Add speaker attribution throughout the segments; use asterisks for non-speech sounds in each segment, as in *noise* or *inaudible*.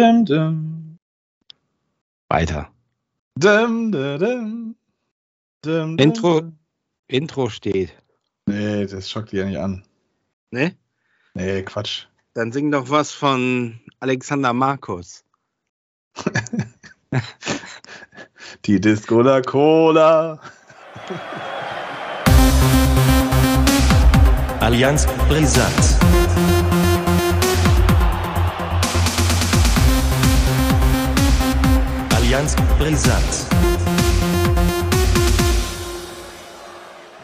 Speaker 1: Dum, dum.
Speaker 2: Weiter.
Speaker 1: Dum, dum, dum. Dum, dum,
Speaker 2: Intro. Intro steht.
Speaker 1: Nee, das schockt die ja nicht an.
Speaker 2: Ne?
Speaker 1: Nee, Quatsch.
Speaker 2: Dann sing doch was von Alexander Markus. *laughs*
Speaker 1: Die Disco La Cola.
Speaker 3: Allianz brisant. Allianz brisant.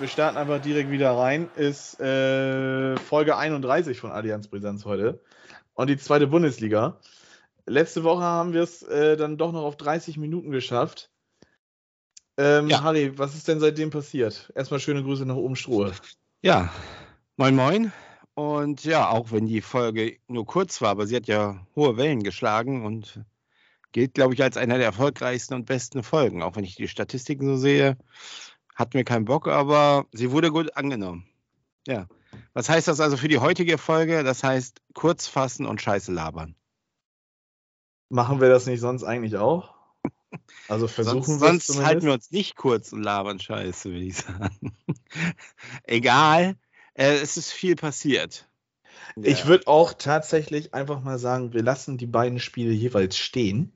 Speaker 1: Wir starten einfach direkt wieder rein. Ist äh, Folge 31 von Allianz Brisanz heute. Und die zweite Bundesliga. Letzte Woche haben wir es äh, dann doch noch auf 30 Minuten geschafft. Ähm,
Speaker 2: Ja.
Speaker 1: Harry, was ist denn seitdem passiert? Erstmal schöne Grüße nach oben Strohe.
Speaker 2: Ja, moin moin. Und ja, auch wenn die Folge nur kurz war, aber sie hat ja hohe Wellen geschlagen und gilt, glaube ich, als einer der erfolgreichsten und besten Folgen. Auch wenn ich die Statistiken so sehe, hat mir keinen Bock, aber sie wurde gut angenommen. Ja. Was heißt das also für die heutige Folge? Das heißt kurz fassen und Scheiße labern.
Speaker 1: Machen wir das nicht sonst eigentlich auch? Also versuchen
Speaker 2: sonst
Speaker 1: wir es
Speaker 2: sonst
Speaker 1: zumindest.
Speaker 2: halten wir uns nicht kurz und labern Scheiße, würde ich sagen. *laughs* Egal, äh, es ist viel passiert.
Speaker 1: Ich
Speaker 2: Ja.
Speaker 1: würde auch tatsächlich einfach mal sagen, wir lassen die beiden Spiele jeweils stehen.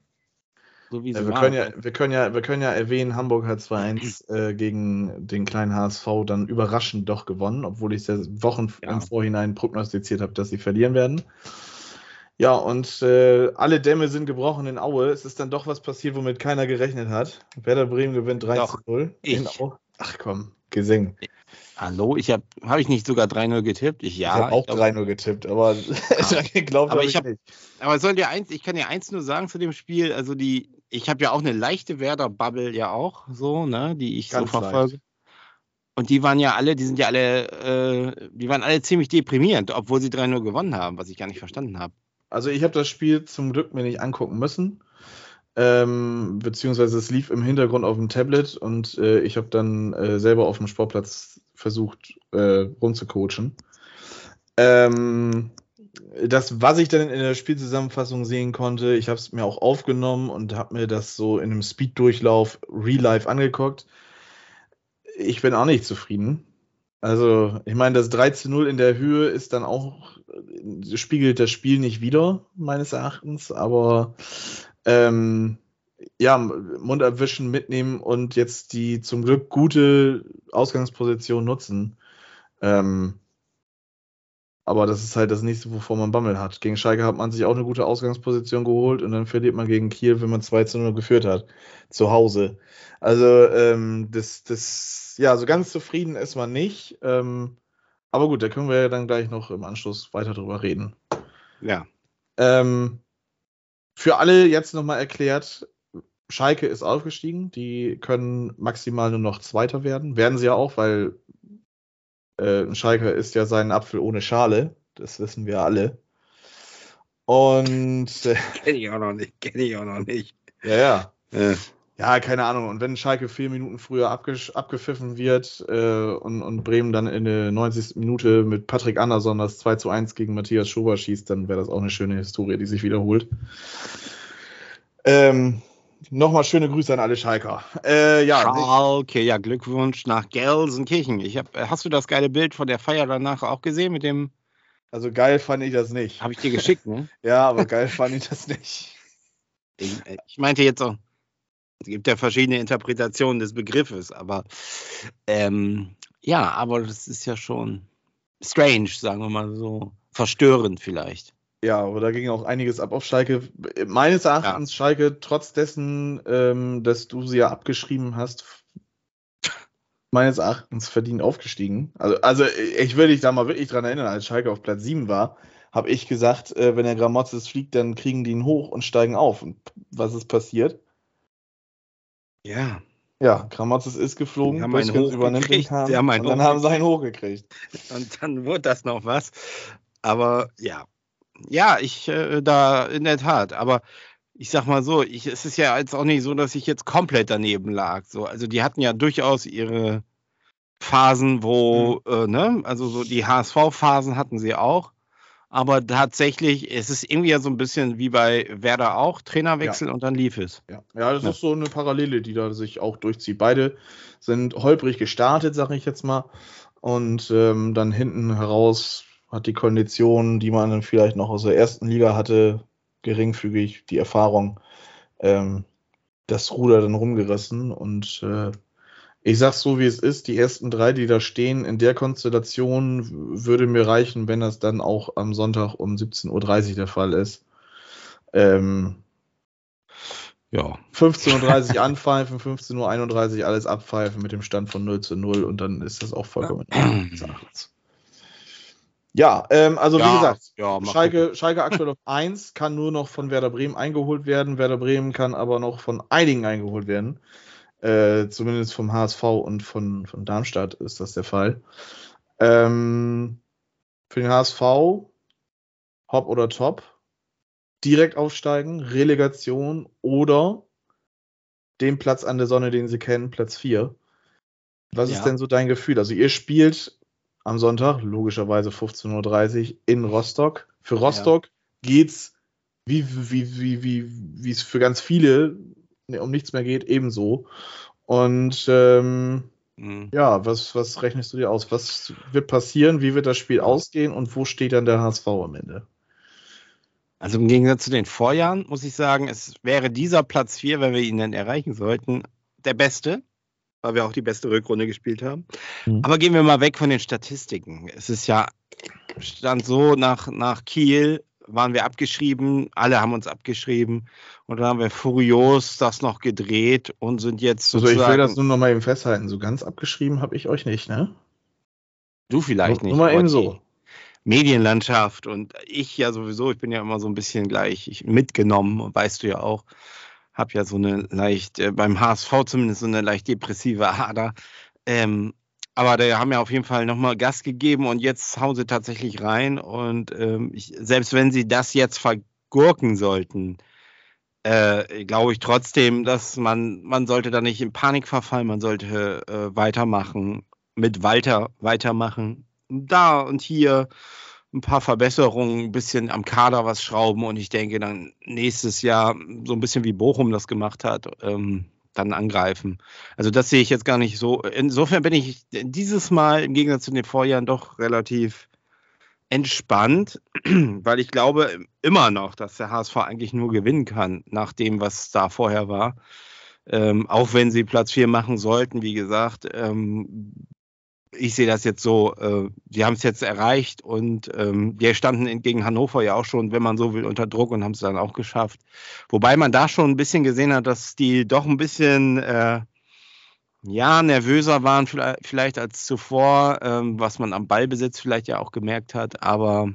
Speaker 2: So wie
Speaker 1: Ja,
Speaker 2: sie
Speaker 1: wir,
Speaker 2: waren.
Speaker 1: können ja, wir, können ja, wir können ja erwähnen, Hamburg hat 2-1 *clears throat* äh, gegen den kleinen HSV dann überraschend doch gewonnen, obwohl ich es ja Wochen
Speaker 2: Ja.
Speaker 1: im Vorhinein prognostiziert habe, dass sie verlieren werden. Ja, und äh, alle Dämme sind gebrochen in Aue. Es ist dann doch was passiert, womit keiner gerechnet hat. Werder Bremen gewinnt 3
Speaker 2: Doch,
Speaker 1: zu 0. in
Speaker 2: ich.
Speaker 1: Ach komm, Gesing.
Speaker 2: Hallo, ich habe habe ich nicht sogar 3-0 getippt? Ich ja.
Speaker 1: ich habe auch
Speaker 2: glaub-
Speaker 1: 3-0 getippt, aber *laughs* geglaubt
Speaker 2: Aber ich
Speaker 1: ich
Speaker 2: hab-
Speaker 1: nicht.
Speaker 2: Aber soll dir eins, ich kann dir eins nur sagen zu dem Spiel, also die, ich habe ja auch eine leichte Werder-Bubble ja auch, so, ne, die ich
Speaker 1: Ganz
Speaker 2: so verfolge.
Speaker 1: leicht.
Speaker 2: Und die waren ja alle, die sind ja alle, äh, die waren alle ziemlich deprimierend, obwohl sie 3-0 gewonnen haben, was ich gar nicht verstanden habe.
Speaker 1: Also ich habe das Spiel zum Glück mir nicht angucken müssen. Ähm, beziehungsweise es lief im Hintergrund auf dem Tablet und äh, ich habe dann äh, selber auf dem Sportplatz versucht äh, rumzucoachen. Ähm, das, was ich dann in der Spielzusammenfassung sehen konnte, ich habe es mir auch aufgenommen und habe mir das so in einem Speed-Durchlauf real life angeguckt. Ich bin auch nicht zufrieden. Also, ich meine, das 3 zu 0 in der Höhe ist dann auch, spiegelt das Spiel nicht wider, meines Erachtens, aber ähm, ja, Mund abwischen, mitnehmen und jetzt die zum Glück gute Ausgangsposition nutzen. Ähm, aber das ist halt das nächste, wovor man Bammel hat. Gegen Schalke hat man sich auch eine gute Ausgangsposition geholt und dann verliert man gegen Kiel, wenn man 2 zu 0 geführt hat. Zu Hause. Also, ähm, das, das, ja, so ganz zufrieden ist man nicht. Ähm, aber gut, da können wir ja dann gleich noch im Anschluss weiter drüber reden.
Speaker 2: Ja.
Speaker 1: Ähm, für alle jetzt nochmal erklärt, Schalke ist aufgestiegen. Die können maximal nur noch Zweiter werden. Werden sie ja auch, weil äh, ein Schalke ist ja sein Apfel ohne Schale. Das wissen wir alle. Und äh, *laughs*
Speaker 2: Kenne ich auch noch nicht, kenne ich auch noch nicht.
Speaker 1: ja, ja. Ja, keine Ahnung. Und wenn Schalke vier Minuten früher abgepfiffen wird äh, und, und Bremen dann in der 90. Minute mit Patrick Anderson das 2 zu 1 gegen Matthias Schober schießt, dann wäre das auch eine schöne Historie, die sich wiederholt. Ähm, Nochmal schöne Grüße an alle Schalker. Äh, ja,
Speaker 2: Schalke, ja, Glückwunsch nach Gelsenkirchen. Ich hab, hast du das geile Bild von der Feier danach auch gesehen mit dem,
Speaker 1: also geil fand ich das nicht.
Speaker 2: habe ich dir geschickt, ne? *laughs*
Speaker 1: Ja, aber geil fand ich das nicht.
Speaker 2: Ich, ich meinte jetzt auch, es gibt ja verschiedene Interpretationen des Begriffes, aber ähm, ja, aber das ist ja schon strange, sagen wir mal so. Verstörend vielleicht.
Speaker 1: Ja, aber da ging auch einiges ab auf Schalke. Meines Erachtens Schalke, trotz dessen, ähm, dass du sie ja abgeschrieben hast, meines Erachtens verdient aufgestiegen. Also, also ich will dich da mal wirklich dran erinnern, als Schalke auf Platz 7 war, habe ich gesagt, äh, wenn der Gramotzes fliegt, dann kriegen die ihn hoch und steigen auf. Und was ist passiert?
Speaker 2: Ja.
Speaker 1: Ja, Gramotzes ist geflogen, Büskens übernimmt den Kahn
Speaker 2: sie haben
Speaker 1: und dann haben sie einen hochgekriegt.
Speaker 2: Und dann *laughs* wurde das noch was. Aber ja. Ja, ich äh, da in der Tat. Aber ich sag mal so, ich, es ist ja jetzt auch nicht so, dass ich jetzt komplett daneben lag. So, also die hatten ja durchaus ihre Phasen, wo, äh, ne, also so die HSV-Phasen hatten sie auch. Aber tatsächlich, es ist irgendwie ja so ein bisschen wie bei Werder auch, Trainerwechsel ja. und dann lief es.
Speaker 1: Ja, ja das ja. ist so eine Parallele, die da sich auch durchzieht. Beide sind holprig gestartet, sage ich jetzt mal. Und ähm, dann hinten heraus hat die Kondition, die man dann vielleicht noch aus der ersten Liga hatte, geringfügig die Erfahrung, ähm, das Ruder dann rumgerissen. Und äh, ich sag's so, wie es ist, die ersten drei, die da stehen, in der Konstellation würde mir reichen, wenn das dann auch am Sonntag um 17.30 Uhr der Fall ist. Ähm, ja. 15.30 Uhr *laughs* anpfeifen, 15.31 Uhr alles abpfeifen mit dem Stand von 0 zu 0 und dann ist das auch vollkommen in *clears throat* Ja, ähm, also ja, wie gesagt, ja, Schalke, Schalke aktuell auf *laughs* 1 kann nur noch von Werder Bremen eingeholt werden. Werder Bremen kann aber noch von einigen eingeholt werden. Äh, zumindest vom HSV und von, von Darmstadt ist das der Fall. Ähm, für den HSV, Hop oder Top, direkt aufsteigen, Relegation oder den Platz an der Sonne, den sie kennen, Platz 4. Was ja. ist denn so dein Gefühl? Also ihr spielt am Sonntag, logischerweise 15.30 Uhr in Rostock. Für Rostock ja. geht's, wie, wie, wie, wie, wie es für ganz viele Ne, um nichts mehr geht, ebenso. Und ähm, mhm. ja, was, was rechnest du dir aus? Was wird passieren? Wie wird das Spiel ausgehen und wo steht dann der HSV am Ende?
Speaker 2: Also im Gegensatz zu den Vorjahren muss ich sagen, es wäre dieser Platz 4, wenn wir ihn dann erreichen sollten, der beste, weil wir auch die beste Rückrunde gespielt haben. Mhm. Aber gehen wir mal weg von den Statistiken. Es ist ja, stand so nach, nach Kiel waren wir abgeschrieben, alle haben uns abgeschrieben und dann haben wir furios das noch gedreht und sind jetzt
Speaker 1: sozusagen... Also ich will das nur noch mal eben festhalten, so ganz abgeschrieben habe ich euch nicht, ne?
Speaker 2: Du vielleicht nicht.
Speaker 1: Nur mal eben so.
Speaker 2: Medienlandschaft und ich ja sowieso, ich bin ja immer so ein bisschen gleich mitgenommen, weißt du ja auch, habe ja so eine leicht, äh, beim HSV zumindest so eine leicht depressive Ader. Ähm, aber da haben ja auf jeden Fall nochmal Gas gegeben und jetzt hauen sie tatsächlich rein. Und ähm, ich, selbst wenn sie das jetzt vergurken sollten, äh, glaube ich trotzdem, dass man, man sollte da nicht in Panik verfallen, man sollte äh, weitermachen, mit Walter weitermachen. Da und hier ein paar Verbesserungen, ein bisschen am Kader was schrauben und ich denke dann nächstes Jahr so ein bisschen wie Bochum das gemacht hat. Ähm, dann angreifen. Also das sehe ich jetzt gar nicht so. Insofern bin ich dieses Mal im Gegensatz zu den Vorjahren doch relativ entspannt, *clears throat* weil ich glaube immer noch, dass der HSV eigentlich nur gewinnen kann, nach dem, was da vorher war. Ähm, auch wenn sie Platz 4 machen sollten, wie gesagt, ähm, ich sehe das jetzt so, äh, die haben es jetzt erreicht und ähm, die standen gegen Hannover ja auch schon, wenn man so will, unter Druck und haben es dann auch geschafft. Wobei man da schon ein bisschen gesehen hat, dass die doch ein bisschen äh, ja, nervöser waren vielleicht, vielleicht als zuvor, ähm, was man am Ballbesitz vielleicht ja auch gemerkt hat, aber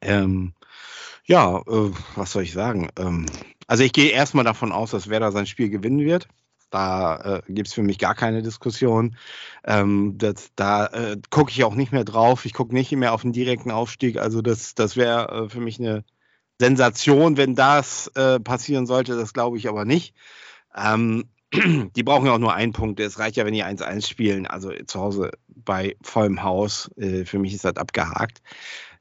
Speaker 2: ähm, ja, äh, was soll ich sagen? Ähm, also ich gehe erstmal davon aus, dass Werder sein Spiel gewinnen wird. Da äh, gibt es für mich gar keine Diskussion. Ähm, das, da äh, gucke ich auch nicht mehr drauf. Ich gucke nicht mehr auf den direkten Aufstieg. Also das, das wäre äh, für mich eine Sensation, wenn das äh, passieren sollte. Das glaube ich aber nicht. Ähm, *clears throat* die brauchen ja auch nur einen Punkt. Es reicht ja, wenn die 1-1 spielen. Also zu Hause bei vollem Haus. Äh, für mich ist das abgehakt.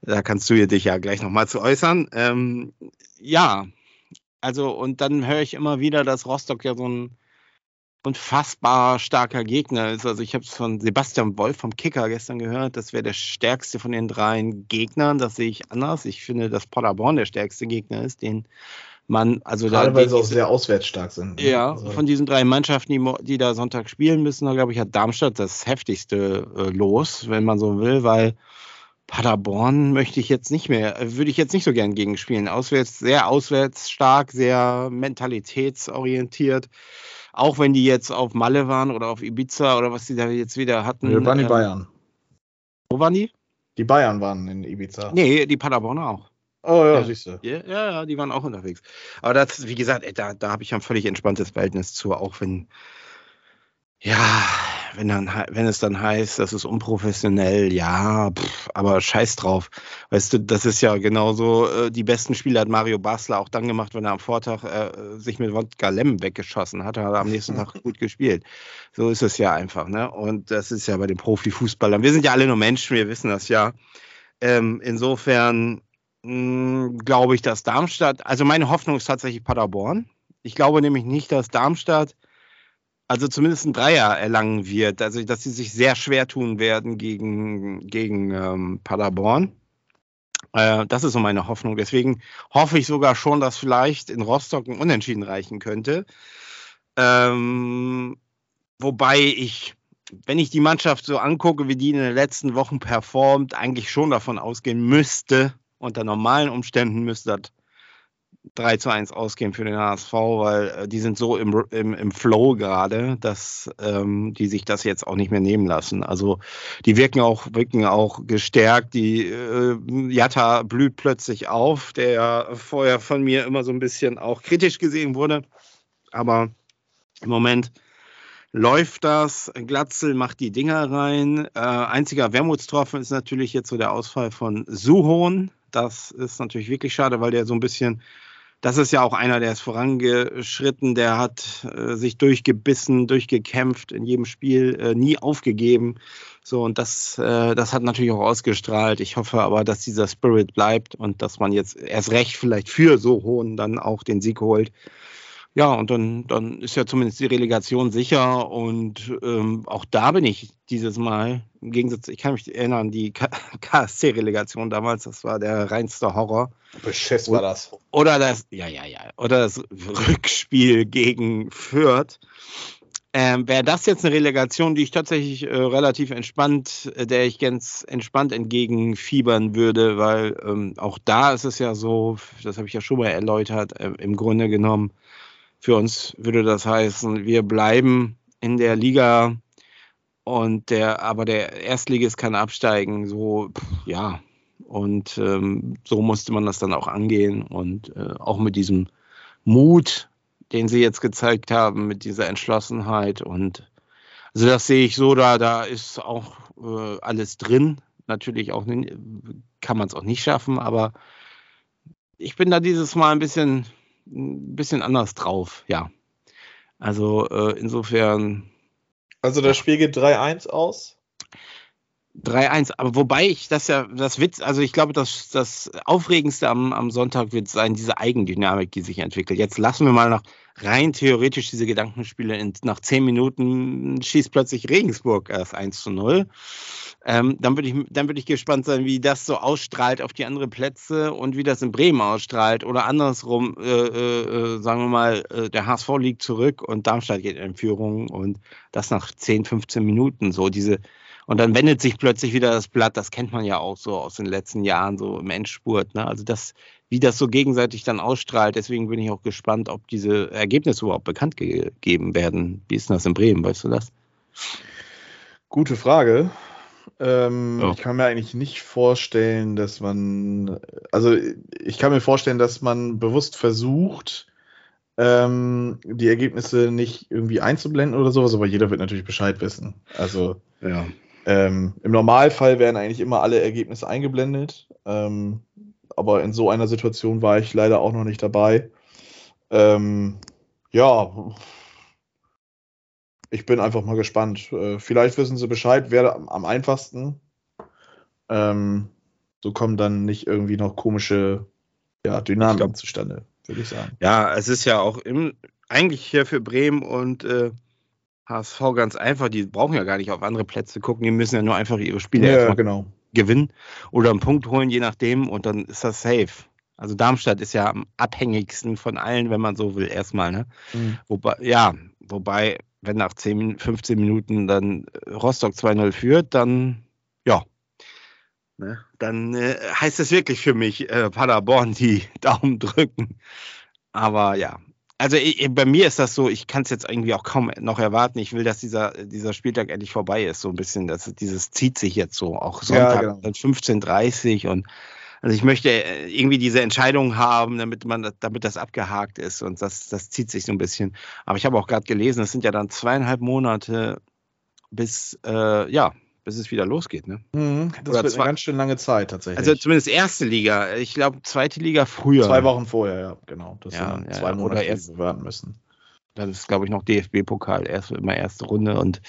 Speaker 2: Da kannst du dich ja gleich nochmal zu äußern. Ähm, ja, also und dann höre ich immer wieder, dass Rostock ja so ein unfassbar starker Gegner ist. Also ich habe es von Sebastian Wolf vom Kicker gestern gehört, das wäre der stärkste von den dreien Gegnern. Das sehe ich anders. Ich finde, dass Paderborn der stärkste Gegner ist, den man, also
Speaker 1: Gerade da, weil sie auch sehr auswärts stark sind.
Speaker 2: Ne? Ja, also. von diesen drei Mannschaften, die, die da Sonntag spielen müssen, da glaube ich, hat Darmstadt das heftigste äh, los, wenn man so will, weil Paderborn möchte ich jetzt nicht mehr, äh, würde ich jetzt nicht so gern gegenspielen. Auswärts, sehr auswärts stark, sehr mentalitätsorientiert auch wenn die jetzt auf Malle waren oder auf Ibiza oder was die da jetzt wieder hatten.
Speaker 1: Wir waren die äh, Bayern.
Speaker 2: Wo waren die?
Speaker 1: Die Bayern waren in Ibiza.
Speaker 2: Nee, die Paderborner auch.
Speaker 1: Oh ja, ja. siehst du.
Speaker 2: Ja, ja, die waren auch unterwegs. Aber das, wie gesagt, da, da habe ich ein völlig entspanntes Verhältnis zu, auch wenn, ja, wenn, dann, wenn es dann heißt, das ist unprofessionell, ja, pff, aber scheiß drauf. Weißt du, das ist ja genauso, äh, die besten Spiele hat Mario Basler auch dann gemacht, wenn er am Vortag äh, sich mit Wodka Lem weggeschossen hat, hat er am nächsten Tag gut gespielt. So ist es ja einfach, ne? Und das ist ja bei den Profifußballern. Wir sind ja alle nur Menschen, wir wissen das ja. Ähm, insofern hm, glaube ich, dass Darmstadt, also meine Hoffnung ist tatsächlich Paderborn. Ich glaube nämlich nicht, dass Darmstadt also zumindest ein Dreier erlangen wird. Also dass sie sich sehr schwer tun werden gegen, gegen ähm, Paderborn. Äh, das ist so meine Hoffnung. Deswegen hoffe ich sogar schon, dass vielleicht in Rostock ein Unentschieden reichen könnte. Ähm, wobei ich, wenn ich die Mannschaft so angucke, wie die in den letzten Wochen performt, eigentlich schon davon ausgehen müsste, unter normalen Umständen müsste das 3 zu 1 ausgehen für den HSV, weil äh, die sind so im, im, im Flow gerade, dass ähm, die sich das jetzt auch nicht mehr nehmen lassen. Also die wirken auch, wirken auch gestärkt. Die äh, Jatta blüht plötzlich auf, der ja vorher von mir immer so ein bisschen auch kritisch gesehen wurde. Aber im Moment läuft das. Glatzel macht die Dinger rein. Äh, einziger Wermutstropfen ist natürlich jetzt so der Ausfall von Suhon. Das ist natürlich wirklich schade, weil der so ein bisschen das ist ja auch einer, der ist vorangeschritten, der hat äh, sich durchgebissen, durchgekämpft in jedem Spiel, äh, nie aufgegeben. So, und das, äh, das hat natürlich auch ausgestrahlt. Ich hoffe aber, dass dieser Spirit bleibt und dass man jetzt erst recht vielleicht für so hohen dann auch den Sieg holt. Ja, und dann, dann ist ja zumindest die Relegation sicher. Und ähm, auch da bin ich dieses Mal, im Gegensatz, ich kann mich erinnern, die KSC-Relegation *laughs* damals, das war der reinste Horror.
Speaker 1: Beschiss war das.
Speaker 2: Oder das, ja, ja, ja, oder das Rückspiel gegen Fürth. Ähm, Wäre das jetzt eine Relegation, die ich tatsächlich äh, relativ entspannt, äh, der ich ganz entspannt entgegenfiebern würde, weil ähm, auch da ist es ja so, das habe ich ja schon mal erläutert, äh, im Grunde genommen, für uns würde das heißen, wir bleiben in der Liga und der, aber der Erstligist kann absteigen. So, ja. Und ähm, so musste man das dann auch angehen und äh, auch mit diesem Mut, den sie jetzt gezeigt haben, mit dieser Entschlossenheit und also das sehe ich so, da, da ist auch äh, alles drin. Natürlich auch kann man es auch nicht schaffen, aber ich bin da dieses Mal ein bisschen ein bisschen anders drauf, ja. Also äh, insofern.
Speaker 1: Also das Spiel geht 3-1 aus?
Speaker 2: 3-1, aber wobei ich das ja, das Witz, also ich glaube, das, das Aufregendste am, am Sonntag wird sein, diese Eigendynamik, die sich entwickelt. Jetzt lassen wir mal noch rein theoretisch diese Gedankenspiele. In, nach zehn Minuten schießt plötzlich Regensburg erst 1 zu 0. Ähm, dann würde ich, dann ich gespannt sein, wie das so ausstrahlt auf die anderen Plätze und wie das in Bremen ausstrahlt. Oder andersrum, äh, äh, äh sagen wir mal, äh, der HSV liegt zurück und Darmstadt geht in Führung und das nach 10, 15 Minuten. So diese, und dann wendet sich plötzlich wieder das Blatt, das kennt man ja auch so aus den letzten Jahren, so im Endspurt. Ne? Also das, wie das so gegenseitig dann ausstrahlt. Deswegen bin ich auch gespannt, ob diese Ergebnisse überhaupt bekannt gegeben werden. Wie ist denn das in Bremen, weißt du das?
Speaker 1: Gute Frage. Ähm, oh. Ich kann mir eigentlich nicht vorstellen, dass man, also ich kann mir vorstellen, dass man bewusst versucht, ähm, die Ergebnisse nicht irgendwie einzublenden oder sowas, aber jeder wird natürlich Bescheid wissen. Also ja. Ähm, im Normalfall werden eigentlich immer alle Ergebnisse eingeblendet, ähm, aber in so einer Situation war ich leider auch noch nicht dabei. Ähm, ja, ich bin einfach mal gespannt. Äh, vielleicht wissen sie Bescheid, wer am einfachsten. Ähm, so kommen dann nicht irgendwie noch komische ja, Dynamiken glaub, zustande, würde ich sagen.
Speaker 2: Ja, es ist ja auch im, eigentlich hier für Bremen und äh, HSV ganz einfach. Die brauchen ja gar nicht auf andere Plätze gucken. Die müssen ja nur einfach ihre Spiele
Speaker 1: ja, genau.
Speaker 2: gewinnen oder einen Punkt holen, je nachdem. Und dann ist das safe. Also Darmstadt ist ja am abhängigsten von allen, wenn man so will, erstmal. Ne? Mhm. Wobei, ja, wobei wenn nach 10, 15 Minuten dann Rostock 2-0 führt, dann ja, ne, dann äh, heißt es wirklich für mich äh, Paderborn die *laughs* Daumen drücken. Aber ja, also ich, bei mir ist das so, ich kann es jetzt irgendwie auch kaum noch erwarten. Ich will, dass dieser, dieser Spieltag endlich vorbei ist, so ein bisschen. Das, dieses zieht sich jetzt so, auch Sonntag ja, genau. 15.30 und also ich möchte äh, irgendwie diese Entscheidung haben, damit man, damit das abgehakt ist und das, das zieht sich so ein bisschen. Aber ich habe auch gerade gelesen, es sind ja dann zweieinhalb Monate bis, äh, ja, bis es wieder losgeht. Ne?
Speaker 1: Mhm, das Oder wird zwei, eine ganz schön lange Zeit tatsächlich.
Speaker 2: Also zumindest erste Liga. Ich glaube, zweite Liga früher.
Speaker 1: Zwei Wochen vorher, ja, genau. Das
Speaker 2: ja,
Speaker 1: sind zwei Monate, die wir warten müssen.
Speaker 2: Dann ist, glaube ich, noch DFB-Pokal, erst immer erste Runde und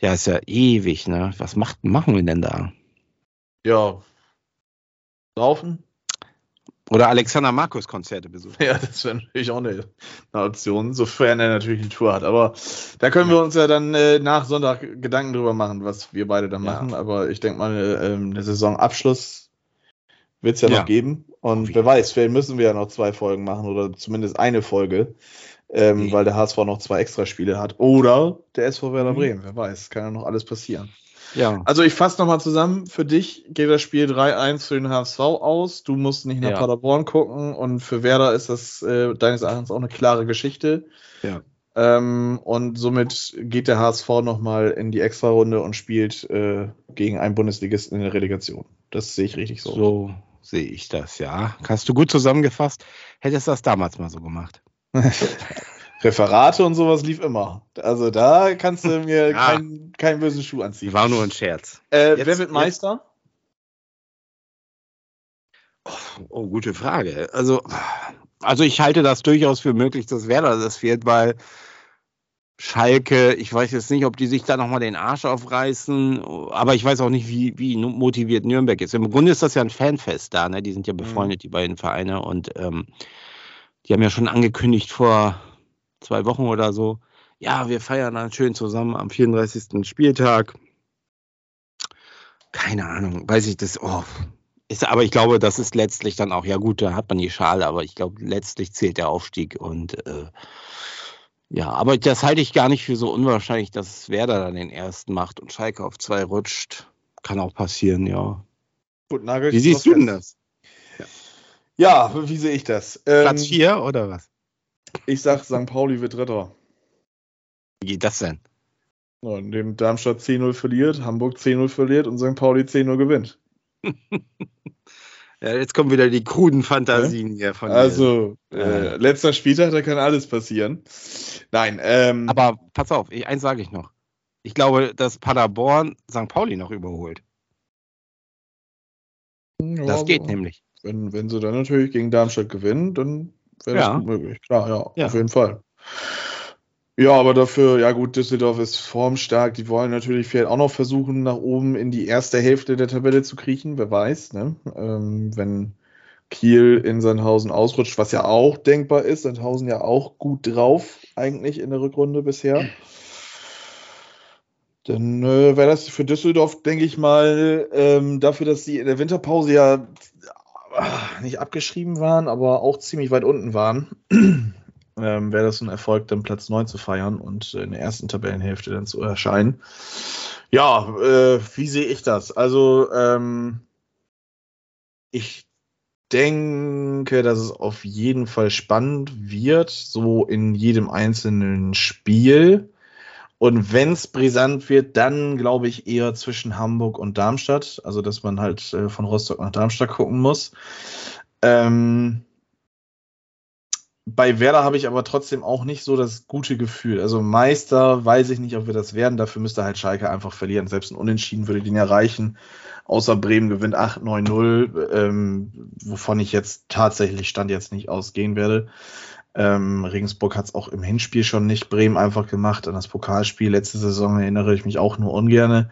Speaker 2: ja, ist ja ewig, ne? Was macht, machen wir denn da?
Speaker 1: Ja, Raufen?
Speaker 2: Oder Alexander Markus Konzerte besuchen.
Speaker 1: Ja, das wäre natürlich auch eine, eine Option, sofern er natürlich eine Tour hat. Aber da können wir uns ja dann äh, nach Sonntag Gedanken drüber machen, was wir beide dann
Speaker 2: Ja.
Speaker 1: machen. Aber ich denke mal, äh, ähm, eine Saisonabschluss wird es ja,
Speaker 2: Ja.
Speaker 1: noch geben. Und wer weiß, vielleicht müssen wir ja noch zwei Folgen machen oder zumindest eine Folge, ähm,
Speaker 2: Nee.
Speaker 1: weil der HSV noch zwei Extraspiele hat. Oder der SV Werder
Speaker 2: Mhm.
Speaker 1: Bremen, wer weiß, kann ja noch alles passieren.
Speaker 2: Ja.
Speaker 1: Also ich fasse nochmal zusammen. Für dich geht das Spiel 3-1 für den HSV aus. Du musst nicht nach
Speaker 2: Ja.
Speaker 1: Paderborn gucken. Und für Werder ist das äh, deines Erachtens auch eine klare Geschichte.
Speaker 2: Ja.
Speaker 1: Ähm, und somit geht der HSV nochmal in die Extrarunde und spielt äh, gegen einen Bundesligisten in der Relegation. Das sehe ich richtig so.
Speaker 2: So sehe ich das, ja. Hast du gut zusammengefasst. Hättest das damals mal so gemacht. *laughs*
Speaker 1: Referate und sowas lief immer. Also da kannst du mir *laughs*
Speaker 2: Ja.
Speaker 1: keinen, keinen bösen Schuh anziehen.
Speaker 2: War nur ein Scherz.
Speaker 1: Äh,
Speaker 2: Jetzt-
Speaker 1: wer wird Meister?
Speaker 2: Oh, gute Frage. Also, also ich halte das durchaus für möglich, dass Werder das wird, weil Schalke, ich weiß jetzt nicht, ob die sich da nochmal den Arsch aufreißen, aber ich weiß auch nicht, wie, wie motiviert Nürnberg ist. Im Grunde ist das ja ein Fanfest da, ne? Die sind ja befreundet, die beiden Vereine, und ähm, die haben ja schon angekündigt vor zwei Wochen oder so, ja, wir feiern dann schön zusammen am 34. Spieltag. Keine Ahnung, weiß ich das. Oh, ist, aber ich glaube, das ist letztlich dann auch, ja gut, da hat man die Schale, aber ich glaube, letztlich zählt der Aufstieg und äh, ja, aber das halte ich gar nicht für so unwahrscheinlich, dass Werder dann den ersten macht und Schalke auf zwei rutscht. Kann auch passieren, ja.
Speaker 1: Gut, nagel
Speaker 2: Wie siehst du denn das?
Speaker 1: Ja, wie sehe ich das? Ähm,
Speaker 2: Platz 4 oder was?
Speaker 1: Ich sag, St. Pauli wird Dritter.
Speaker 2: Wie geht das denn?
Speaker 1: Ja, indem Darmstadt 10-0 verliert, Hamburg 10-0 verliert und St. Pauli 10-0 gewinnt. *laughs*
Speaker 2: Ja, jetzt kommen wieder die kruden Fantasien hier von.
Speaker 1: Also,
Speaker 2: Ja.
Speaker 1: äh, letzter Spieltag, da kann alles passieren. Nein, ähm,
Speaker 2: Aber pass auf, ich, eins sage ich noch. Ich glaube, dass Paderborn St. Pauli noch überholt.
Speaker 1: ja,
Speaker 2: Das geht nämlich.
Speaker 1: Wenn, wenn sie dann natürlich gegen Darmstadt gewinnen, dann wäre das
Speaker 2: Ja.
Speaker 1: gut möglich. Klar, ja,
Speaker 2: Ja.
Speaker 1: auf jeden Fall. Ja, aber dafür, ja gut, Düsseldorf ist formstark. Die wollen natürlich vielleicht auch noch versuchen, nach oben in die erste Hälfte der Tabelle zu kriechen. Wer weiß, ne? Ähm, wenn Kiel in Sandhausen ausrutscht, was ja auch denkbar ist. Sandhausen ja auch gut drauf, eigentlich in der Rückrunde bisher. Dann äh, wäre das für Düsseldorf, denke ich mal, ähm, dafür, dass sie in der Winterpause ja nicht abgeschrieben waren, aber auch ziemlich weit unten waren, *clears throat* ähm, wäre das ein Erfolg, dann Platz 9 zu feiern und in der ersten Tabellenhälfte dann zu erscheinen. Ja, äh, wie sehe ich das? Also, ähm, ich denke, dass es auf jeden Fall spannend wird, so in jedem einzelnen Spiel. Und wenn es brisant wird, dann glaube ich eher zwischen Hamburg und Darmstadt. Also, dass man halt äh, von Rostock nach Darmstadt gucken muss. Ähm, bei Werder habe ich aber trotzdem auch nicht so das gute Gefühl. Also Meister weiß ich nicht, ob wir das werden. Dafür müsste halt Schalke einfach verlieren. Selbst ein Unentschieden würde den erreichen. Außer Bremen gewinnt 8-9-0, ähm, wovon ich jetzt tatsächlich Stand jetzt nicht ausgehen werde. Ähm, Regensburg hat es auch im Hinspiel schon nicht Bremen einfach gemacht. An das Pokalspiel letzte Saison erinnere ich mich auch nur ungerne.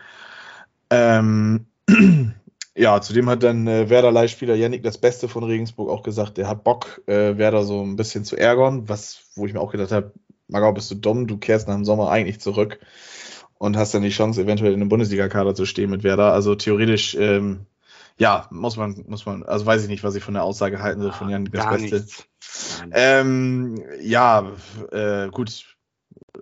Speaker 1: Ähm, *clears throat* ja, zudem hat dann äh, Werder-Leihspieler Yannick das Beste von Regensburg auch gesagt, der hat Bock, äh, Werder so ein bisschen zu ärgern, was, wo ich mir auch gedacht habe, Magau, bist du dumm, du kehrst nach dem Sommer eigentlich zurück und hast dann die Chance, eventuell in einem Bundesliga-Kader zu stehen mit Werder. Also theoretisch, ähm, ja, muss man, muss man, also weiß ich nicht, was ich von der Aussage halten soll von Yannick das
Speaker 2: Gar
Speaker 1: Beste. Ähm, ja, äh, gut.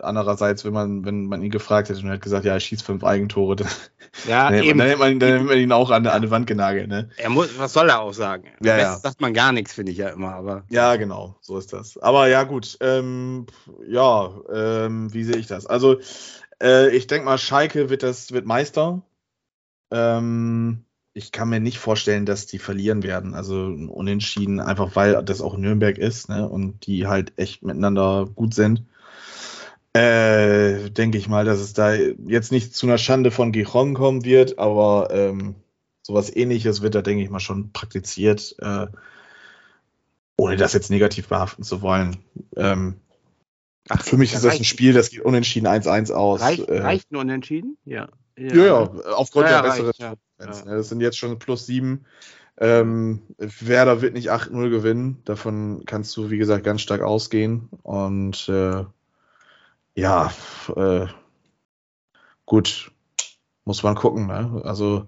Speaker 1: Andererseits, wenn man, wenn man ihn gefragt hätte und er hat gesagt, ja, er schießt fünf Eigentore, dann, *laughs*
Speaker 2: ja,
Speaker 1: dann,
Speaker 2: eben.
Speaker 1: man- dann, hätte man, dann hätte man ihn auch an, an die Wand genagelt, ne?
Speaker 2: Er muss, was soll er auch sagen?
Speaker 1: Ja, ja.
Speaker 2: sagt man gar nichts, finde ich ja immer, aber.
Speaker 1: Ja, genau, so ist das. Aber ja, gut. Ähm, ja, ähm, wie sehe ich das? Also, äh, ich denke mal, Schalke wird das wird Meister. Ähm, ich kann mir nicht vorstellen, dass die verlieren werden. Also unentschieden, einfach weil das auch Nürnberg ist, ne? Und die halt echt miteinander gut sind. Äh, denke ich mal, dass es da jetzt nicht zu einer Schande von Gijon kommen wird, aber ähm, sowas ähnliches wird da, denke ich mal, schon praktiziert. Äh, ohne das jetzt negativ behaften zu wollen. Ähm,
Speaker 2: Ach,
Speaker 1: für mich ist das ein Spiel, das geht unentschieden 1-1 aus.
Speaker 2: Reicht,
Speaker 1: äh,
Speaker 2: reicht ein Unentschieden? Ja.
Speaker 1: Ja, ja, aufgrund
Speaker 2: Ja,
Speaker 1: der besseren
Speaker 2: ja. Ja.
Speaker 1: ne? Das sind jetzt schon plus sieben. Ähm, Werder wird nicht 8-0 gewinnen. Davon kannst du, wie gesagt, ganz stark ausgehen. Und äh, ja, äh, gut, muss man gucken. Ne? Also,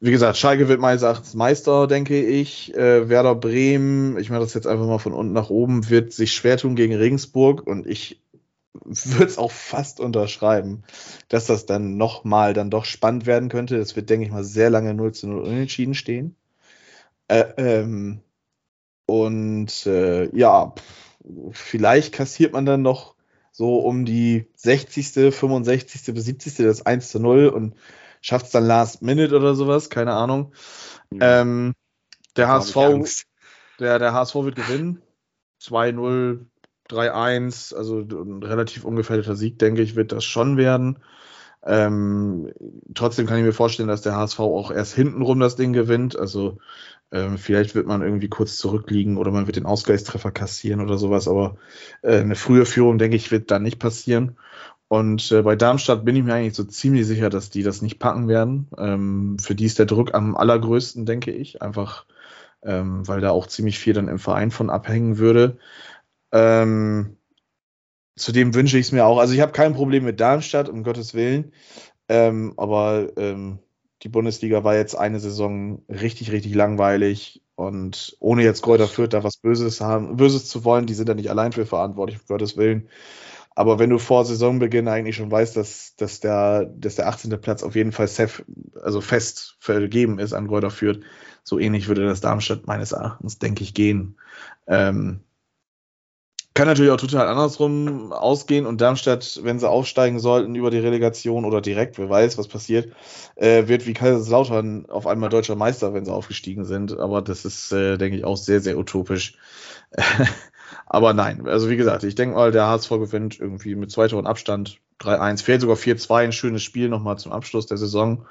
Speaker 1: wie gesagt, Schalke wird meines Erachtens Meister, denke ich. Äh, Werder Bremen, ich mache das jetzt einfach mal von unten nach oben, wird sich schwer tun gegen Regensburg und ich würde es auch fast unterschreiben, dass das dann nochmal dann doch spannend werden könnte. Es wird, denke ich mal, sehr lange 0 zu 0 unentschieden stehen. Äh, ähm, und äh, ja, vielleicht kassiert man dann noch so um die 60., 65. bis 70. das 1 zu 0 und schafft es dann Last Minute oder sowas, keine Ahnung. Ähm, der HSV, der, der HSV wird gewinnen. 2-0, 3-1, also ein relativ ungefährdeter Sieg, denke ich, wird das schon werden. Ähm, trotzdem kann ich mir vorstellen, dass der HSV auch erst hintenrum das Ding gewinnt. Also ähm, vielleicht wird man irgendwie kurz zurückliegen oder man wird den Ausgleichstreffer kassieren oder sowas. Aber äh, eine frühe Führung, denke ich, wird dann nicht passieren. Und äh, bei Darmstadt bin ich mir eigentlich so ziemlich sicher, dass die das nicht packen werden. Ähm, für die ist der Druck am allergrößten, denke ich. Einfach, ähm, weil da auch ziemlich viel dann im Verein von abhängen würde. Ähm, zudem wünsche ich es mir auch. Also ich habe kein Problem mit Darmstadt, um Gottes Willen. Ähm, aber ähm, die Bundesliga war jetzt eine Saison richtig, richtig langweilig. Und ohne jetzt Kräuter Fürth da was Böses haben, Böses zu wollen, die sind da nicht allein für verantwortlich, um Gottes Willen. Aber wenn du vor Saisonbeginn eigentlich schon weißt, dass, dass, der, dass der 18. Platz auf jeden Fall safe, also fest vergeben ist an Kräuter Fürth, so ähnlich würde das Darmstadt meines Erachtens, denke ich, gehen. Ähm, kann natürlich auch total andersrum ausgehen und Darmstadt, wenn sie aufsteigen sollten über die Relegation oder direkt, wer weiß, was passiert, äh, wird wie Kaiserslautern auf einmal deutscher Meister, wenn sie aufgestiegen sind. Aber das ist, äh, denke ich, auch sehr, sehr utopisch. *laughs* Aber nein, also wie gesagt, ich denke mal, der HSV gewinnt irgendwie mit zwei Toren Abstand 3-1, fehlt sogar 4-2, ein schönes Spiel nochmal zum Abschluss der Saison.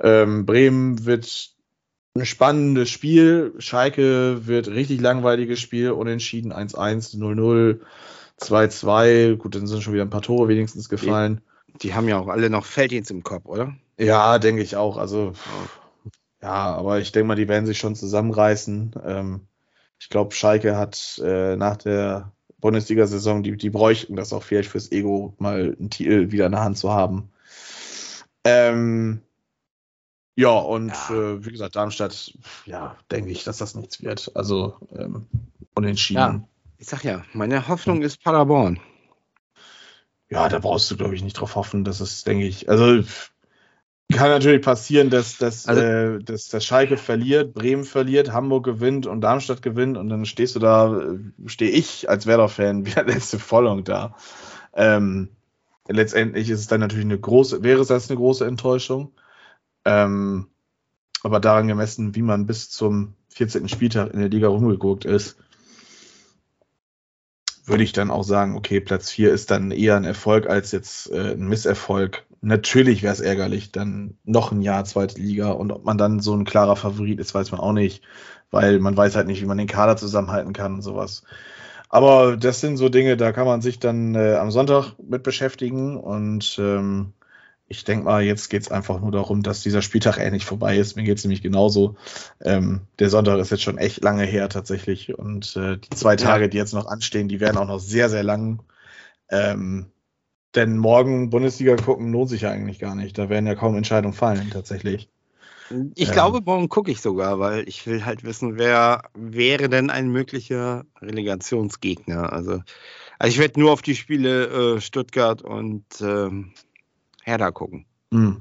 Speaker 1: Ähm, Bremen wird ein spannendes Spiel. Schalke wird richtig langweiliges Spiel, unentschieden 1-1, 0-0, 2-2. Gut, dann sind schon wieder ein paar Tore wenigstens gefallen.
Speaker 2: Die, die haben ja auch alle noch Felddienst im Kopf, oder?
Speaker 1: Ja, denke ich auch. Also, ja, aber ich denke mal, die werden sich schon zusammenreißen. Ähm, ich glaube, Schalke hat äh, nach der Bundesliga-Saison, die, die bräuchten das auch vielleicht fürs Ego, mal einen Titel wieder in der Hand zu haben. Ähm, ja, und ja. Äh, wie gesagt, Darmstadt, ja, denke ich, dass das nichts wird. Also ähm, unentschieden.
Speaker 2: Ja, ich sag ja, meine Hoffnung ist Paderborn.
Speaker 1: Ja, da brauchst du, glaube ich, nicht drauf hoffen. Das ist, denke ich, also kann natürlich passieren, dass, dass, also, äh, dass, dass Schalke verliert, Bremen verliert, Hamburg gewinnt und Darmstadt gewinnt und dann stehst du da, äh, stehe ich als Werder-Fan wie der letzte Vollung da. Ähm, letztendlich ist es dann natürlich eine große, wäre es das eine große Enttäuschung. Ähm, aber daran gemessen, wie man bis zum 14. Spieltag in der Liga rumgeguckt ist, würde ich dann auch sagen, okay, Platz 4 ist dann eher ein Erfolg als jetzt äh, ein Misserfolg. Natürlich wäre es ärgerlich, dann noch ein Jahr zweite Liga und ob man dann so ein klarer Favorit ist, weiß man auch nicht, weil man weiß halt nicht, wie man den Kader zusammenhalten kann und sowas. Aber das sind so Dinge, da kann man sich dann äh, am Sonntag mit beschäftigen und ähm, ich denke mal, jetzt geht es einfach nur darum, dass dieser Spieltag ähnlich vorbei ist. Mir geht es nämlich genauso. Ähm, der Sonntag ist jetzt schon echt lange her tatsächlich. Und äh, die zwei Tage, die jetzt noch anstehen, die werden auch noch sehr, sehr lang. Ähm, denn morgen Bundesliga gucken lohnt sich ja eigentlich gar nicht. Da werden ja kaum Entscheidungen fallen tatsächlich.
Speaker 2: Ich ähm, glaube, morgen gucke ich sogar, weil ich will halt wissen, wer wäre denn ein möglicher Relegationsgegner. Also, also ich werde nur auf die Spiele äh, Stuttgart und ähm, Hertha gucken. Mhm.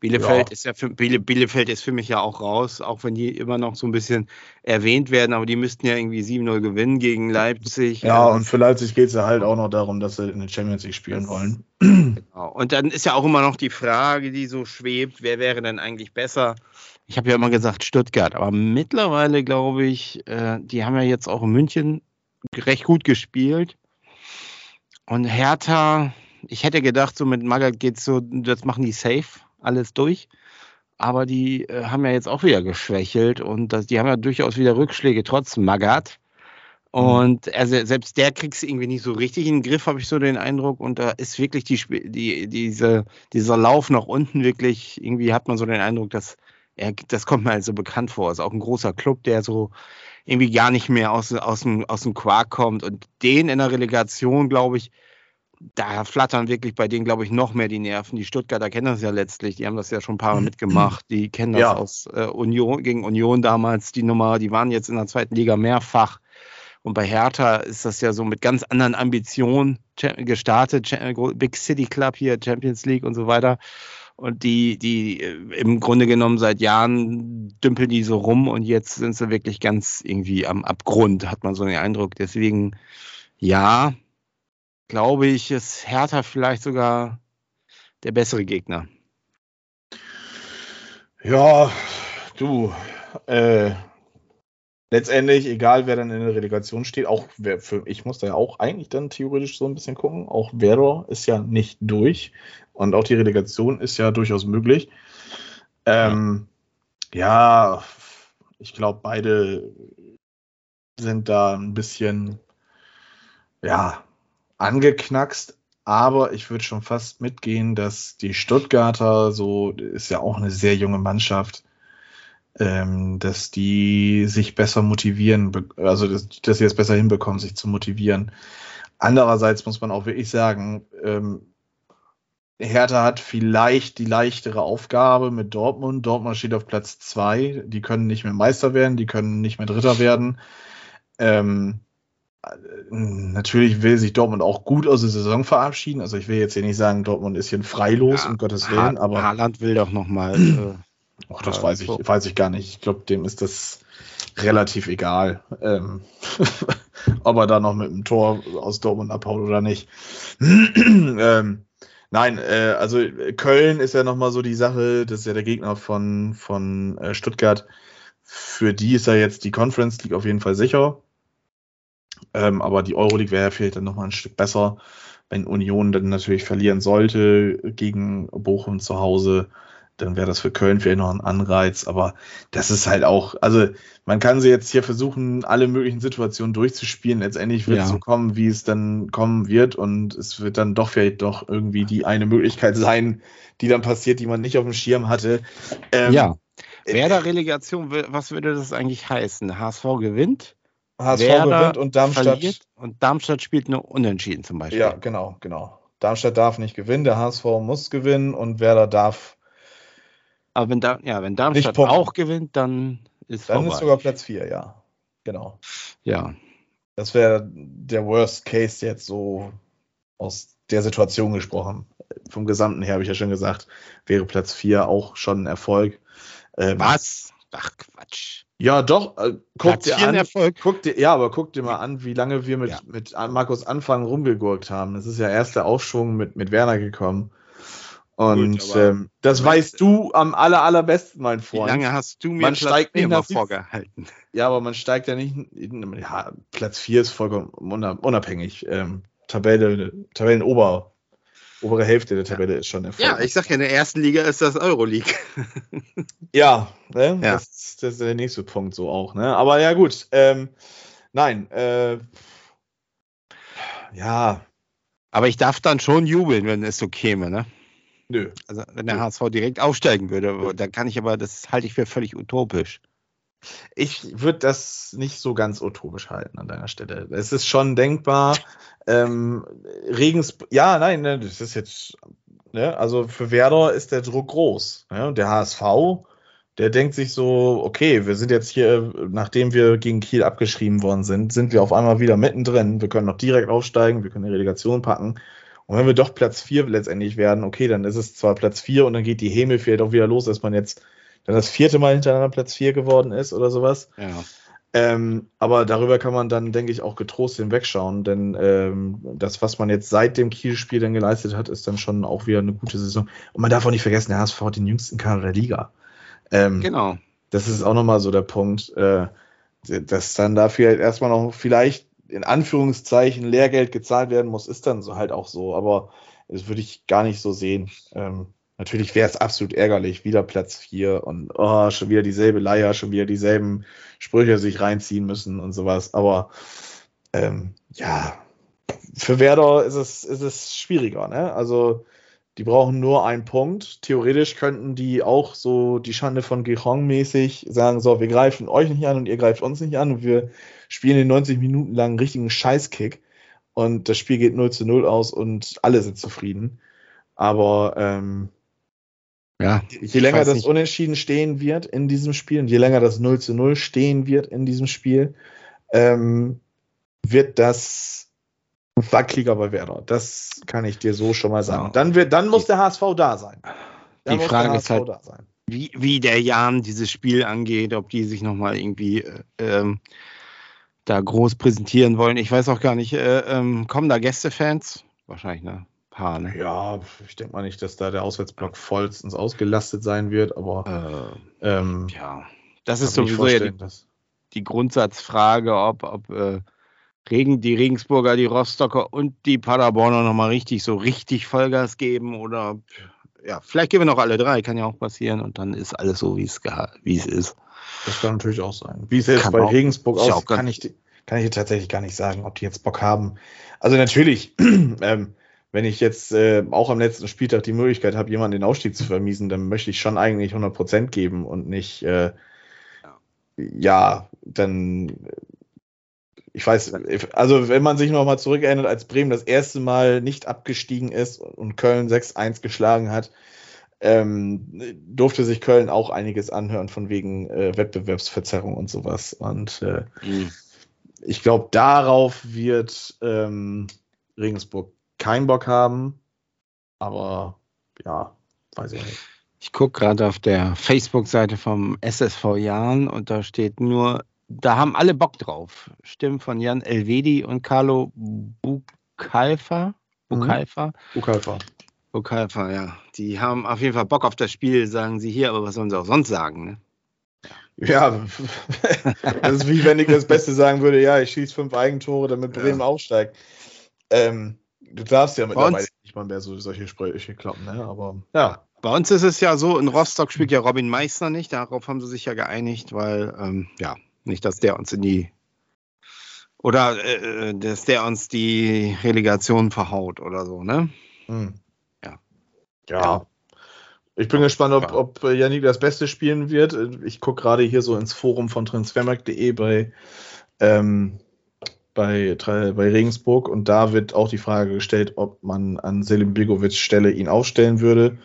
Speaker 2: Bielefeld ja. ist ja für, Bielefeld ist für mich ja auch raus, auch wenn die immer noch so ein bisschen erwähnt werden, aber die müssten ja irgendwie 7-0 gewinnen gegen Leipzig.
Speaker 1: Ja, und für Leipzig geht es ja halt auch noch darum, dass sie in der Champions League spielen wollen.
Speaker 2: Genau. Und dann ist ja auch immer noch die Frage, die so schwebt, wer wäre denn eigentlich besser? Ich habe ja immer gesagt Stuttgart, aber mittlerweile glaube ich, äh, die haben ja jetzt auch in München recht gut gespielt. Und Hertha, ich hätte gedacht, so mit Magath geht's so, das machen die safe alles durch. Aber die äh, haben ja jetzt auch wieder geschwächelt und das, die haben ja durchaus wieder Rückschläge trotz Magath. Mhm. Und also selbst der kriegt es irgendwie nicht so richtig in den Griff, habe ich so den Eindruck. Und da ist wirklich die, die, diese, dieser Lauf nach unten wirklich, irgendwie hat man so den Eindruck, dass er, das kommt mir halt so bekannt vor. Ist auch ein großer Club, der so irgendwie gar nicht mehr aus, aus, dem, aus dem Quark kommt. Und den in der Relegation, glaube ich, da flattern wirklich bei denen, glaube ich, noch mehr die Nerven. Die Stuttgarter kennen das ja letztlich, die haben das ja schon ein paar Mal mitgemacht. Die kennen das
Speaker 1: Ja.
Speaker 2: aus äh, Union, gegen Union damals, die Nummer, die waren jetzt in der zweiten Liga mehrfach. Und bei Hertha ist das ja so mit ganz anderen Ambitionen gestartet. Big City Club hier, Champions League und so weiter. Und die, die äh, im Grunde genommen seit Jahren dümpeln die so rum und jetzt sind sie wirklich ganz irgendwie am Abgrund, hat man so den Eindruck. Deswegen, ja, glaube ich, ist Hertha vielleicht sogar der bessere Gegner.
Speaker 1: Ja, du, äh, letztendlich, egal wer dann in der Relegation steht, auch wer für ich muss da ja auch eigentlich dann theoretisch so ein bisschen gucken. Auch Werder ist ja nicht durch und auch die Relegation ist ja durchaus möglich. Ähm, ja, ich glaube, beide sind da ein bisschen, ja, angeknackst, aber ich würde schon fast mitgehen, dass die Stuttgarter, so ist ja auch eine sehr junge Mannschaft, ähm, dass die sich besser motivieren, also dass, dass sie es besser hinbekommen, sich zu motivieren. Andererseits muss man auch wirklich sagen, ähm, Hertha hat vielleicht die leichtere Aufgabe mit Dortmund. Dortmund steht auf Platz zwei. Die können nicht mehr Meister werden, die können nicht mehr Dritter werden. Ähm, äh, natürlich will sich Dortmund auch gut aus der Saison verabschieden. Also ich will jetzt hier nicht sagen, Dortmund ist hier freilos, um Gottes Willen,
Speaker 2: Ha
Speaker 1: aber
Speaker 2: Haaland will doch nochmal. *clears throat* Äh,
Speaker 1: Ach, das
Speaker 2: Ja,
Speaker 1: weiß ich,
Speaker 2: so.
Speaker 1: weiß ich gar nicht. Ich glaube, dem ist das relativ egal, ähm, *laughs* ob er da noch mit einem Tor aus Dortmund abhaut oder nicht. *clears throat* ähm, nein, äh, also Köln ist ja nochmal so die Sache, das ist ja der Gegner von, von äh, Stuttgart. Für die ist ja jetzt die Conference League auf jeden Fall sicher. Ähm, aber die Euroleague wäre ja vielleicht dann nochmal ein Stück besser, wenn Union dann natürlich verlieren sollte gegen Bochum zu Hause dann wäre das für Köln vielleicht noch ein Anreiz, aber das ist halt auch, also man kann sie jetzt hier versuchen, alle möglichen Situationen durchzuspielen. Letztendlich wird es
Speaker 2: Ja.
Speaker 1: so kommen, wie es dann kommen wird und es wird dann doch vielleicht doch irgendwie die eine Möglichkeit sein, die dann passiert, die man nicht auf dem Schirm hatte. Ähm,
Speaker 2: ja.
Speaker 1: äh,
Speaker 2: Werder Relegation, was würde das eigentlich heißen? HSV gewinnt,
Speaker 1: HSV
Speaker 2: Werder
Speaker 1: gewinnt und Darmstadt.
Speaker 2: und Darmstadt spielt nur unentschieden zum Beispiel.
Speaker 1: Ja, genau, genau. Darmstadt darf nicht gewinnen, der HSV muss gewinnen und Werder darf,
Speaker 2: Aber wenn, da, ja, wenn Darmstadt auch gewinnt, dann ist
Speaker 1: dann
Speaker 2: vorbei.
Speaker 1: ist sogar Platz 4, ja. Genau.
Speaker 2: ja.
Speaker 1: Das wäre der Worst Case jetzt so aus der Situation gesprochen. Vom Gesamten her habe ich ja schon gesagt, wäre Platz 4 auch schon ein Erfolg. Ähm,
Speaker 2: Was? Ach Quatsch.
Speaker 1: Ja, doch. Äh, guck dir an.
Speaker 2: Erfolg.
Speaker 1: Guck dir, ja, aber guck dir mal an, wie lange wir mit,
Speaker 2: Ja.
Speaker 1: mit Markus Anfang rumgegurkt haben. Es ist ja erst der Aufschwung mit, mit Werner gekommen. Und
Speaker 2: Gut,
Speaker 1: ähm, das weißt du am aller, allerbesten, mein
Speaker 2: Wie
Speaker 1: Freund.
Speaker 2: lange hast du mir
Speaker 1: Man
Speaker 2: Platz
Speaker 1: steigt nicht nach
Speaker 2: vorgehalten?
Speaker 1: Ja, aber man steigt ja nicht. in- Ja, Platz 4 ist vollkommen una- unabhängig. Ähm, Tabelle, Tabellenober, obere Hälfte der Tabelle ist schon Erfolg.
Speaker 2: Ja, ich sag ja, in der ersten Liga ist das Euroleague. *laughs*
Speaker 1: Ja, ne?
Speaker 2: Ja.
Speaker 1: Das, das ist der nächste Punkt so auch, ne? Aber ja, gut. Ähm, nein, äh, ja,
Speaker 2: Aber ich darf dann schon jubeln, wenn es so käme, ne?
Speaker 1: nö.
Speaker 2: Also wenn der
Speaker 1: Ja.
Speaker 2: HSV direkt aufsteigen würde, dann kann ich aber, das halte ich für völlig utopisch.
Speaker 1: Ich würde das nicht so ganz utopisch halten an deiner Stelle. Es ist schon denkbar. Ähm, Regens, ja, nein, ne, das ist jetzt, ne, also für Werder ist der Druck groß. Ne? Der HSV, der denkt sich so, okay, wir sind jetzt hier, nachdem wir gegen Kiel abgeschrieben worden sind, sind wir auf einmal wieder mittendrin. Wir können noch direkt aufsteigen, wir können die Relegation packen. Und wenn wir doch Platz 4 letztendlich werden, okay, dann ist es zwar Platz 4 und dann geht die Häme vielleicht auch wieder los, dass man jetzt dann das vierte Mal hintereinander Platz 4 geworden ist oder sowas.
Speaker 2: Ja.
Speaker 1: Ähm, aber darüber kann man dann, denke ich, auch getrost hinwegschauen, denn ähm, das, was man jetzt seit dem Kiel-Spiel dann geleistet hat, ist dann schon auch wieder eine gute Saison. Und man darf auch nicht vergessen, der HSV hat den jüngsten Kader der Liga. Ähm,
Speaker 2: Genau.
Speaker 1: Das ist auch nochmal so der Punkt, äh, dass dann da vielleicht erstmal noch vielleicht in Anführungszeichen Lehrgeld gezahlt werden muss, ist dann so halt auch so. Aber das würde ich gar nicht so sehen. Ähm, natürlich wäre es absolut ärgerlich, wieder Platz 4 und oh, schon wieder dieselbe Leier, schon wieder dieselben Sprüche sich reinziehen müssen und sowas. Aber ähm, ja, für Werder ist es, ist es schwieriger. Ne? Also Die brauchen nur einen Punkt. Theoretisch könnten die auch so die Schande von Gijon mäßig sagen, so, wir greifen euch nicht an und ihr greift uns nicht an und wir spielen den 90 Minuten lang einen richtigen Scheißkick und das Spiel geht 0 zu 0 aus und alle sind zufrieden. Aber ähm,
Speaker 2: Ja,
Speaker 1: je länger das
Speaker 2: nicht.
Speaker 1: Unentschieden stehen wird in diesem Spiel und je länger das 0 zu 0 stehen wird in diesem Spiel, ähm, wird das wackeliger bei Werder. Das kann ich dir so schon mal sagen.
Speaker 2: Ja.
Speaker 1: Dann, wird, dann muss der HSV da sein. Dann
Speaker 2: Die Frage ist halt-
Speaker 1: da sein.
Speaker 2: wie, wie der Jan dieses Spiel angeht, ob die sich nochmal irgendwie äh, ähm, da groß präsentieren wollen. Ich weiß auch gar nicht, äh, ähm, kommen da Gästefans? Wahrscheinlich ne? Paar, ne?
Speaker 1: Ja, ich denke mal nicht, dass da der Auswärtsblock vollstens ausgelastet sein wird, aber
Speaker 2: Äh,
Speaker 1: ähm,
Speaker 2: ja, das ist sowieso ja die, die Grundsatzfrage, ob, ob äh, Regen, die Regensburger, die Rostocker und die Paderborner nochmal richtig, so richtig Vollgas geben oder ob- ja, vielleicht geben wir noch alle drei, kann ja auch passieren und dann ist alles so, wie es ist.
Speaker 1: Das kann natürlich auch sein. Wie es jetzt
Speaker 2: Kann
Speaker 1: bei
Speaker 2: auch-
Speaker 1: Regensburg aussieht, kann ich, kann ich tatsächlich gar nicht sagen, ob die jetzt Bock haben. Also natürlich, *clears throat* ähm, wenn ich jetzt äh, auch am letzten Spieltag die Möglichkeit habe, jemanden den Aufstieg zu vermiesen, dann möchte ich schon eigentlich 100% geben und nicht, äh, ja, dann, ich weiß, also wenn man sich nochmal zurückerinnert, als Bremen das erste Mal nicht abgestiegen ist und Köln 6-1 geschlagen hat, ähm, durfte sich Köln auch einiges anhören von wegen äh, Wettbewerbsverzerrung und sowas. Und äh, ich glaube, darauf wird ähm, Regensburg keinen Bock haben. Aber ja, weiß ich nicht.
Speaker 2: Ich gucke gerade auf der Facebook-Seite vom SSV Jan und da steht nur, da haben alle Bock drauf. Stimmen von Jan Elvedi und Carlo Bukalfa. Bukalfa?
Speaker 1: Ukalfa.
Speaker 2: Bukalfa, ja. Die haben auf jeden Fall Bock auf das Spiel, sagen sie hier, aber was sollen sie auch sonst sagen? Ne?
Speaker 1: Ja, *laughs* das ist wie wenn ich das Beste sagen würde, ja, ich schieße fünf Eigentore, damit Bremen
Speaker 2: Ja.
Speaker 1: aufsteigt. Ähm, du darfst ja mittlerweile
Speaker 2: uns-
Speaker 1: nicht mal mehr so solche Sprüche kloppen, ne? Aber ja.
Speaker 2: Bei uns ist es ja so, in Rostock spielt ja Robin Meissner nicht, darauf haben sie sich ja geeinigt, weil, ähm, ja, nicht, dass der uns in die oder äh, dass der uns die Relegation verhaut oder so, ne?
Speaker 1: Hm.
Speaker 2: Ja.
Speaker 1: Ja. Ich bin gespannt, ob,
Speaker 2: Ja.
Speaker 1: ob Yannick das Beste spielen wird. Ich gucke gerade hier so ins Forum von transfermarkt.de bei, ähm, bei, bei Regensburg und da wird auch die Frage gestellt, ob man an Selim Begovic Stelle ihn aufstellen würde.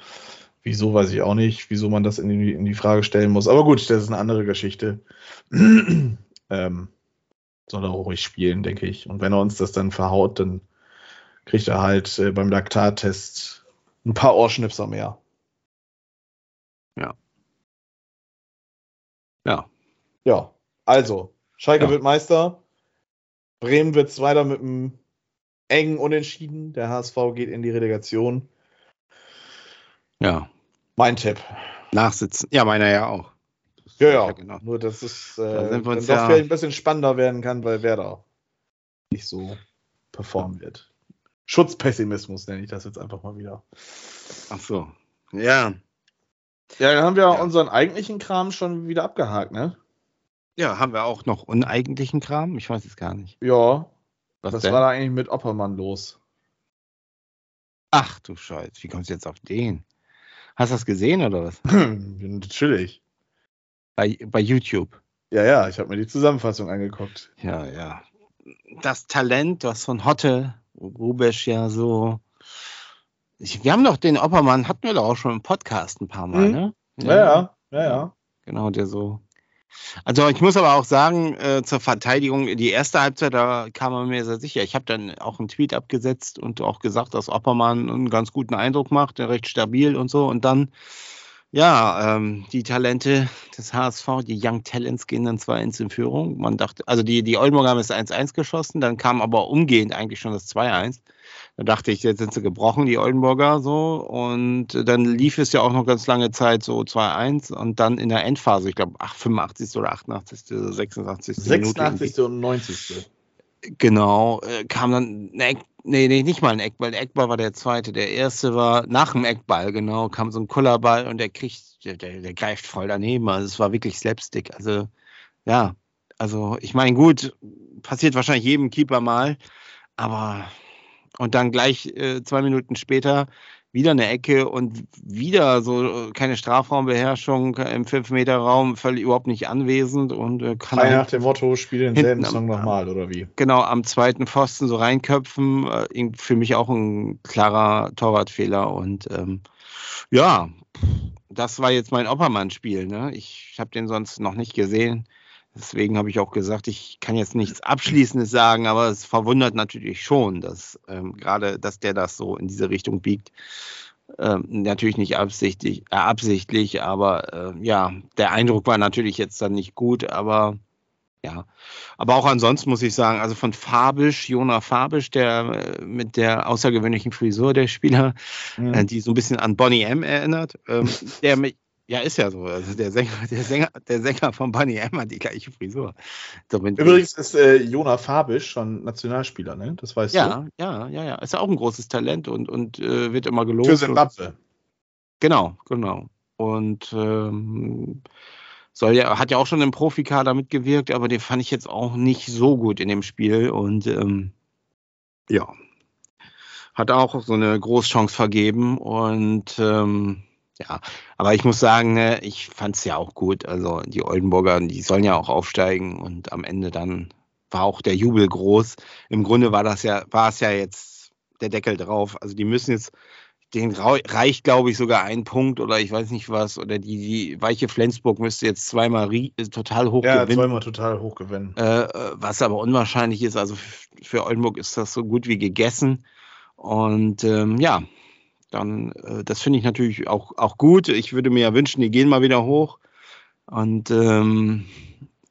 Speaker 1: Wieso, weiß ich auch nicht, wieso man das in die, in die Frage stellen muss. Aber gut, das ist eine andere Geschichte. *clears throat* ähm, soll er auch ruhig spielen, denke ich. Und wenn er uns das dann verhaut, dann kriegt er halt äh, beim Laktattest ein paar Ohrschnipser mehr.
Speaker 2: Ja.
Speaker 1: Ja, also, Schalke
Speaker 2: Ja.
Speaker 1: wird Meister. Bremen wird Zweiter mit einem engen Unentschieden. Der HSV geht in die Relegation.
Speaker 2: Ja.
Speaker 1: Mein Tipp.
Speaker 2: Nachsitzen. Ja, meiner ja auch. Das-
Speaker 1: Ja, ja.
Speaker 2: genau.
Speaker 1: Nur, dass es
Speaker 2: Da
Speaker 1: äh,
Speaker 2: sind wir uns ja-
Speaker 1: ein bisschen spannender werden kann, weil Werder nicht so performen wird. Schutzpessimismus nenne ich das jetzt einfach mal wieder.
Speaker 2: Ach so. Ja.
Speaker 1: Ja, dann haben wir
Speaker 2: Ja.
Speaker 1: unseren eigentlichen Kram schon wieder abgehakt, ne?
Speaker 2: Ja, haben wir auch noch uneigentlichen Kram? Ich weiß es gar nicht.
Speaker 1: Ja.
Speaker 2: Was
Speaker 1: Was
Speaker 2: denn?
Speaker 1: war da eigentlich mit Oppermann los?
Speaker 2: Ach du Scheiß, wie kommst du jetzt auf den? Hast du das gesehen oder was? *clears throat*
Speaker 1: Natürlich.
Speaker 2: Bei, bei YouTube.
Speaker 1: Ja, ja, ich habe mir die Zusammenfassung angeguckt.
Speaker 2: Ja, ja. Das Talent, was von Hotte, Rubesch ja so. Ich, wir haben doch den Oppermann, hatten wir doch auch schon im Podcast ein paar Mal,
Speaker 1: Mhm.
Speaker 2: ne?
Speaker 1: Ja, ja, ja, ja.
Speaker 2: Genau, der so. Also ich muss aber auch sagen, äh, zur Verteidigung, die erste Halbzeit, da kam man mir sehr sicher. Ich habe dann auch einen Tweet abgesetzt und auch gesagt, dass Oppermann einen ganz guten Eindruck macht, recht stabil und so. Und dann, ja, ähm, die Talente des HSV, die Young Talents gehen dann 2-1 in Führung. Man dachte, also die, die Oldenburger haben das 1-1 geschossen, dann kam aber umgehend eigentlich schon das 2-1. Da dachte ich, jetzt sind sie gebrochen, die Oldenburger so. Und dann lief es ja auch noch ganz lange Zeit so 2-1 und dann in der Endphase, ich glaube 85. oder 88., 86. Minute.
Speaker 1: 86. und 90.
Speaker 2: Genau, äh, kam dann ein Eck, nee, nee, nicht mal ein Eckball. Der Eckball war der zweite. Der erste war nach dem Eckball, genau, kam so ein Kullerball und der kriegt, der, der, der greift voll daneben. Also es war wirklich Slapstick. Also, ja, also ich meine, gut, passiert wahrscheinlich jedem Keeper mal, aber und dann gleich äh, zwei Minuten später wieder eine Ecke und wieder so keine Strafraumbeherrschung im 5-Meter-Raum, völlig überhaupt nicht anwesend und äh, kann
Speaker 1: Frei
Speaker 2: halt
Speaker 1: nach dem Motto, spiele denselben Song nochmal, oder wie?
Speaker 2: genau am zweiten Pfosten so reinköpfen. Äh, für mich auch ein klarer Torwartfehler und ähm, ja, das war jetzt mein Oppermann-Spiel. Ne? Ich habe den sonst noch nicht gesehen. Deswegen habe ich auch gesagt, ich kann jetzt nichts Abschließendes sagen, aber es verwundert natürlich schon, dass ähm, gerade, dass der das so in diese Richtung biegt. Ähm, natürlich nicht absichtlich, äh, absichtlich, aber äh, ja, der Eindruck war natürlich jetzt dann nicht gut, aber ja. Aber auch ansonsten muss ich sagen, also von Fabisch, Jona Fabisch, der äh, mit der außergewöhnlichen Frisur der Spieler,
Speaker 1: Mhm.
Speaker 2: äh, die so ein bisschen an Bonnie M erinnert, ähm, der mich, ja, ist ja so. Also der Sänger, der Sänger, der Sänger von Bonnie M hat die gleiche Frisur.
Speaker 1: Übrigens ist äh, Jona Fabisch schon Nationalspieler, ne? Das weißt
Speaker 2: ja, ja, ja, ja. Ist ja auch ein großes Talent und, und äh, wird immer
Speaker 1: du?
Speaker 2: gelobt.
Speaker 1: Für Zimbabwe.
Speaker 2: Genau, genau. Und ähm, soll ja, hat ja auch schon im Profikader mitgewirkt, aber den fand ich jetzt auch nicht so gut in dem Spiel. Und ähm, ja, hat auch so eine Großchance vergeben. Und ähm, ja, aber ich muss sagen, ne, ich fand es ja auch gut. Also die Oldenburger, die sollen ja auch aufsteigen und am Ende dann war auch der Jubel groß. Im Grunde war das ja, war es ja jetzt der Deckel drauf. Also die müssen jetzt den reicht, glaube ich, sogar ein Punkt oder ich weiß nicht was. Oder die, die weiche Flensburg müsste jetzt zweimal äh, total hoch
Speaker 1: Ja,
Speaker 2: gewinnen.
Speaker 1: zweimal total hoch gewinnen.
Speaker 2: Äh, äh, was aber unwahrscheinlich ist. Also für Oldenburg ist das so gut wie gegessen. Und ähm, ja, dann, äh, das finde ich natürlich auch, auch gut. Ich würde mir ja wünschen, die gehen mal wieder hoch. Und ähm,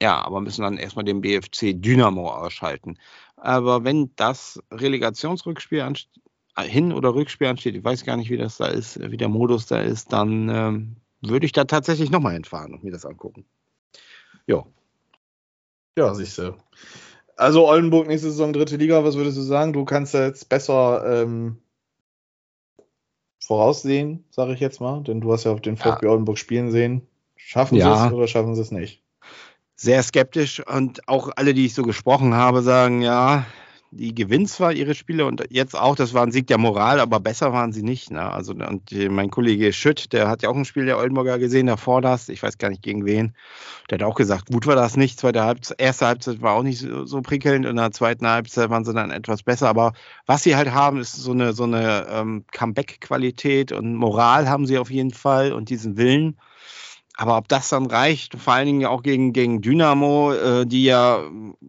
Speaker 2: ja, aber müssen dann erstmal den BFC Dynamo ausschalten. Aber wenn das Relegationsrückspiel ansteht, Hin- oder Rückspiel ansteht, ich weiß gar nicht, wie das da ist, wie der Modus da ist, dann ähm, würde ich da tatsächlich nochmal hinfahren und mir das angucken. Ja.
Speaker 1: Ja, siehst du. Also Oldenburg nächste Saison dritte Liga, was würdest du sagen? Du kannst jetzt besser ähm, voraussehen, sage ich jetzt mal, denn du hast ja auf den VfB Oldenburg spielen sehen. Schaffen
Speaker 2: Ja.
Speaker 1: sie es oder schaffen sie es nicht?
Speaker 2: sehr skeptisch und auch alle, die ich so gesprochen habe, sagen, ja, die gewinnen zwar ihre Spiele und jetzt auch, das war ein Sieg der Moral, aber besser waren sie nicht. Ne? Also und mein Kollege Schütt, der hat ja auch ein Spiel der Oldenburger gesehen, davor das, ich weiß gar nicht gegen wen, der hat auch gesagt, gut war das nicht, zweite Halbzeit, erste Halbzeit war auch nicht so, so prickelnd und in der zweiten Halbzeit waren sie dann etwas besser, aber was sie halt haben, ist so eine, so eine ähm, Comeback-Qualität und Moral haben sie auf jeden Fall und diesen Willen. Aber ob das dann reicht, vor allen Dingen auch gegen, gegen Dynamo, äh, die ja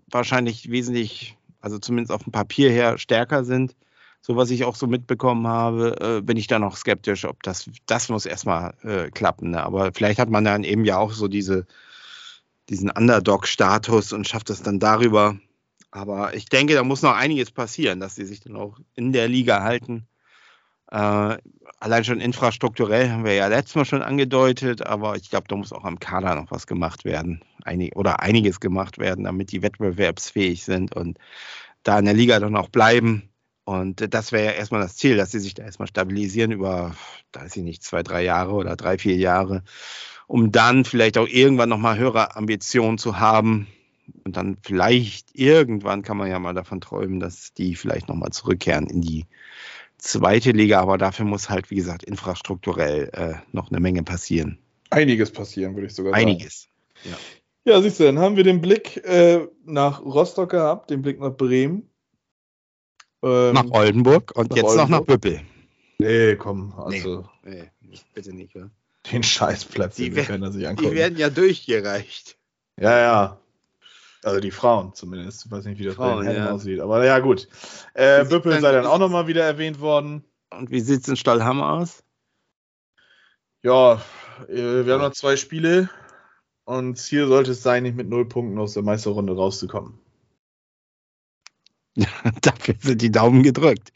Speaker 2: wahrscheinlich wesentlich, also zumindest auf dem Papier her, stärker sind, so was ich auch so mitbekommen habe, äh, bin ich da noch skeptisch, ob das, das muss erstmal äh, klappen. Ne? Aber vielleicht hat man dann eben ja auch so diese, diesen Underdog-Status und schafft es dann darüber. Aber ich denke, da muss noch einiges passieren, dass sie sich dann auch in der Liga halten. Äh, allein schon infrastrukturell haben wir ja letztes Mal schon angedeutet, aber ich glaube, da muss auch am Kader noch was gemacht werden. Einig, oder einiges gemacht werden, damit die wettbewerbsfähig sind und da in der Liga dann auch bleiben. Und das wäre ja erstmal das Ziel, dass sie sich da erstmal stabilisieren über, da weiß ich nicht, zwei, drei Jahre oder drei, vier Jahre, um dann vielleicht auch irgendwann nochmal höhere Ambitionen zu haben. Und dann vielleicht irgendwann kann man ja mal davon träumen, dass die vielleicht nochmal zurückkehren in die zweite Liga, aber dafür muss halt, wie gesagt, infrastrukturell äh, noch eine Menge passieren.
Speaker 1: Einiges passieren, würde ich sogar sagen.
Speaker 2: Einiges.
Speaker 1: Ja, siehst du, dann haben wir den Blick äh, nach Rostock gehabt, den Blick nach Bremen. Ähm,
Speaker 2: Nach Oldenburg und
Speaker 1: nach
Speaker 2: jetzt noch nach
Speaker 1: Oldenburg.
Speaker 2: Büppel.
Speaker 1: Nee, komm, also
Speaker 2: Nee, nicht, bitte nicht. Ja.
Speaker 1: den Scheißplatz,
Speaker 2: Die
Speaker 1: den
Speaker 2: wer-
Speaker 1: können er sich
Speaker 2: Die
Speaker 1: angucken.
Speaker 2: werden ja durchgereicht.
Speaker 1: Ja, ja. Also die Frauen zumindest. Ich weiß nicht, wie das
Speaker 2: Frauen,
Speaker 1: bei den Herren
Speaker 2: ja.
Speaker 1: aussieht. Aber ja, gut. Äh, Büppel sei dann auch nochmal wieder erwähnt worden.
Speaker 2: Und wie sieht es in Stallham aus?
Speaker 1: Ja, äh, wir haben noch zwei Spiele. Und Ziel sollte es sein, nicht mit null Punkten aus der Meisterrunde rauszukommen. *laughs*
Speaker 2: Dafür sind die Daumen gedrückt.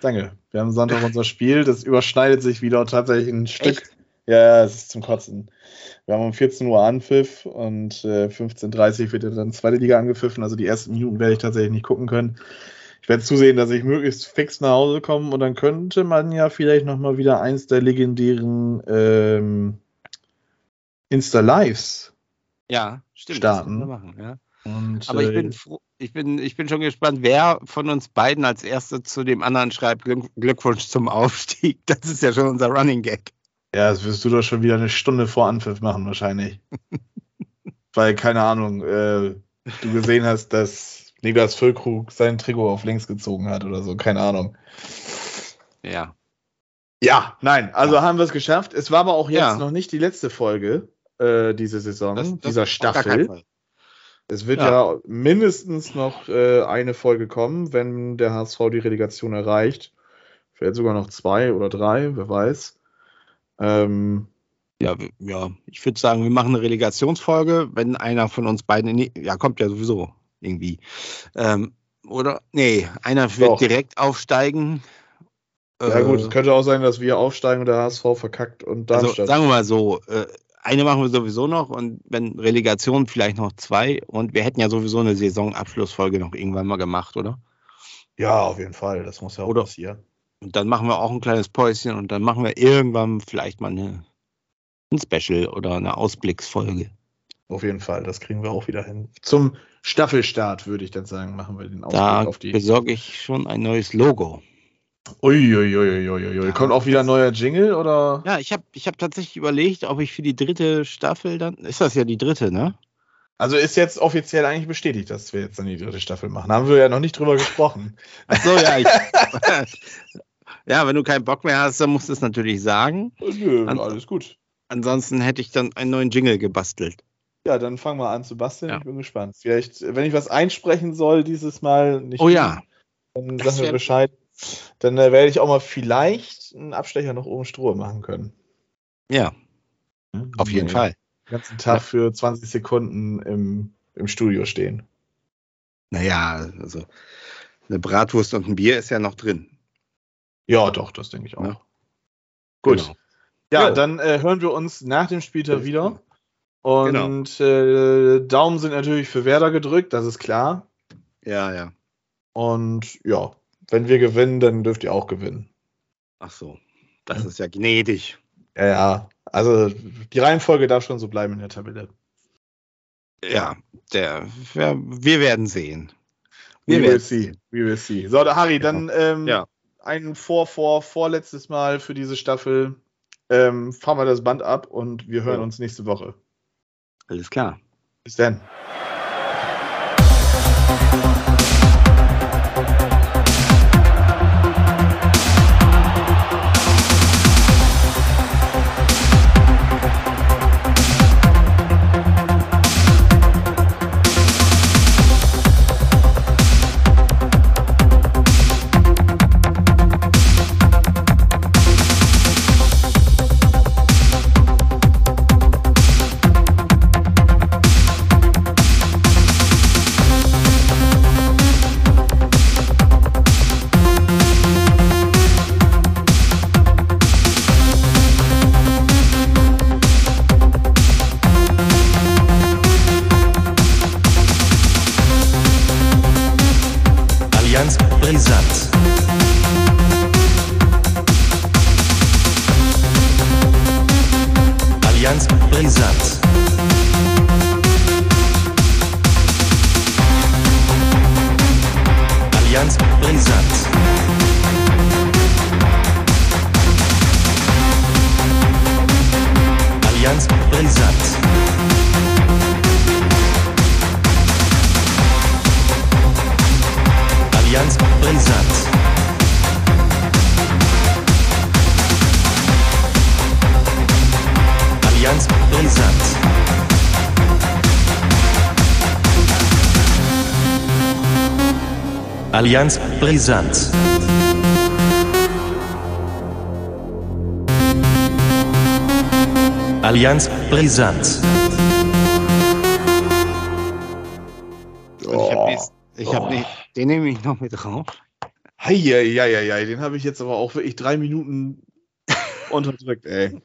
Speaker 1: Danke. Wir haben Sonntag unser Spiel. Das überschneidet sich wieder tatsächlich ein Stück.
Speaker 2: Echt?
Speaker 1: Ja, es ist zum Kotzen. Wir haben um 14 Uhr Anpfiff und äh, 15.30 Uhr wird ja dann zweite Liga angepfiffen. Also die ersten Minuten werde ich tatsächlich nicht gucken können. Ich werde zusehen, dass ich möglichst fix nach Hause komme und dann könnte man ja vielleicht nochmal wieder eins der legendären ähm, Insta-Lives
Speaker 2: Ja, stimmt.
Speaker 1: Starten.
Speaker 2: Machen, ja.
Speaker 1: und
Speaker 2: Aber ich
Speaker 1: äh,
Speaker 2: bin froh, ich bin, ich bin schon gespannt, wer von uns beiden als Erster zu dem anderen schreibt Glück, Glückwunsch zum Aufstieg. Das ist ja schon unser Running Gag.
Speaker 1: Ja, das wirst du doch schon wieder eine Stunde vor Anpfiff machen, wahrscheinlich. *laughs* Weil, keine Ahnung, äh, du gesehen hast, dass Niklas Füllkrug sein Trikot auf links gezogen hat oder so, keine Ahnung.
Speaker 2: Ja.
Speaker 1: Ja, nein, also
Speaker 2: Ja.
Speaker 1: haben wir es geschafft. Es war aber auch jetzt
Speaker 2: Ja.
Speaker 1: noch nicht die letzte Folge äh, diese Saison,
Speaker 2: Das- das
Speaker 1: dieser Staffel. Es wird
Speaker 2: Ja.
Speaker 1: ja, mindestens noch äh, eine Folge kommen, wenn der HSV die Relegation erreicht. Vielleicht sogar noch zwei oder drei, wer weiß. Ähm,
Speaker 2: Ja, ja, ich würde sagen, wir machen eine Relegationsfolge, wenn einer von uns beiden, in die, ja, kommt ja sowieso irgendwie. Ähm, oder? Nee, einer wird
Speaker 1: Doch.
Speaker 2: direkt aufsteigen.
Speaker 1: ja
Speaker 2: Äh,
Speaker 1: gut, es könnte auch sein, dass wir aufsteigen und der HSV verkackt und
Speaker 2: also
Speaker 1: Darmstadt.
Speaker 2: sagen wir mal so, äh, eine machen wir sowieso noch und wenn Relegation vielleicht noch zwei und wir hätten ja sowieso eine Saisonabschlussfolge noch irgendwann mal gemacht, oder?
Speaker 1: ja, auf jeden Fall, das muss ja auch
Speaker 2: Oder-
Speaker 1: passieren.
Speaker 2: Und dann machen wir auch ein kleines Päuschen und dann machen wir irgendwann vielleicht mal eine, ein Special oder eine Ausblicksfolge.
Speaker 1: Auf jeden Fall, das kriegen wir auch wieder hin. Zum Staffelstart würde ich dann sagen, machen wir den Ausblick
Speaker 2: Da
Speaker 1: auf die.
Speaker 2: besorge ich schon ein neues Logo.
Speaker 1: Uiuiuiuiui.
Speaker 2: Ja.
Speaker 1: Kommt auch wieder ein neuer Jingle oder?
Speaker 2: Ja, ich habe ich hab tatsächlich überlegt, ob ich für die dritte Staffel dann, ist das ja die dritte, ne?
Speaker 1: Also ist jetzt offiziell eigentlich bestätigt, dass wir jetzt dann die dritte Staffel machen. Haben wir ja noch nicht drüber gesprochen.
Speaker 2: Ach so, ja, ich, *laughs* ja, wenn du keinen Bock mehr hast, dann musst du es natürlich sagen.
Speaker 1: Nö,
Speaker 2: An-
Speaker 1: alles gut.
Speaker 2: Ansonsten hätte ich dann einen neuen Jingle gebastelt.
Speaker 1: Ja, dann fang mal an zu basteln.
Speaker 2: Ja.
Speaker 1: Ich bin gespannt. Vielleicht, wenn ich was einsprechen soll dieses Mal, nicht
Speaker 2: Oh ja,
Speaker 1: dann
Speaker 2: das
Speaker 1: sag mir Bescheid. Dann äh, werde ich auch mal vielleicht einen Abstecher noch oben Stroh machen können.
Speaker 2: ja, auf jeden. Fall.
Speaker 1: Den ganzen Tag
Speaker 2: Ja.
Speaker 1: für 20 Sekunden im, im Studio stehen.
Speaker 2: Naja, also eine Bratwurst und ein Bier ist ja noch drin.
Speaker 1: Ja, doch, das denke ich auch.
Speaker 2: Ja.
Speaker 1: Gut.
Speaker 2: Genau.
Speaker 1: Ja,
Speaker 2: Jo.
Speaker 1: dann äh, hören wir uns nach dem Spieltag wieder.
Speaker 2: klar.
Speaker 1: Und äh, Daumen sind natürlich für Werder gedrückt, das ist klar.
Speaker 2: Ja, ja.
Speaker 1: Und ja, wenn wir gewinnen, dann dürft ihr auch gewinnen.
Speaker 2: Ach so, das ist ja gnädig.
Speaker 1: Ja, ja. Also die Reihenfolge darf schon so bleiben in der Tabelle.
Speaker 2: Ja, der, wir, wir werden sehen.
Speaker 1: We
Speaker 2: Wir
Speaker 1: will
Speaker 2: werden
Speaker 1: see. We will see. So, Harry, dann ähm,
Speaker 2: Ja.
Speaker 1: Ein vor, vor, vorletztes Mal für diese Staffel. Ähm, fahren wir das Band ab und wir hören uns nächste Woche.
Speaker 2: Alles klar.
Speaker 1: Bis dann.
Speaker 3: Allianz brisant. Allianz brisant.
Speaker 2: Und ich habe ich hab
Speaker 1: Oh.
Speaker 2: nicht, den nehme ich noch mit drauf.
Speaker 1: Heieieiei, den habe ich jetzt aber auch wirklich drei Minuten *laughs* unterdrückt, ey.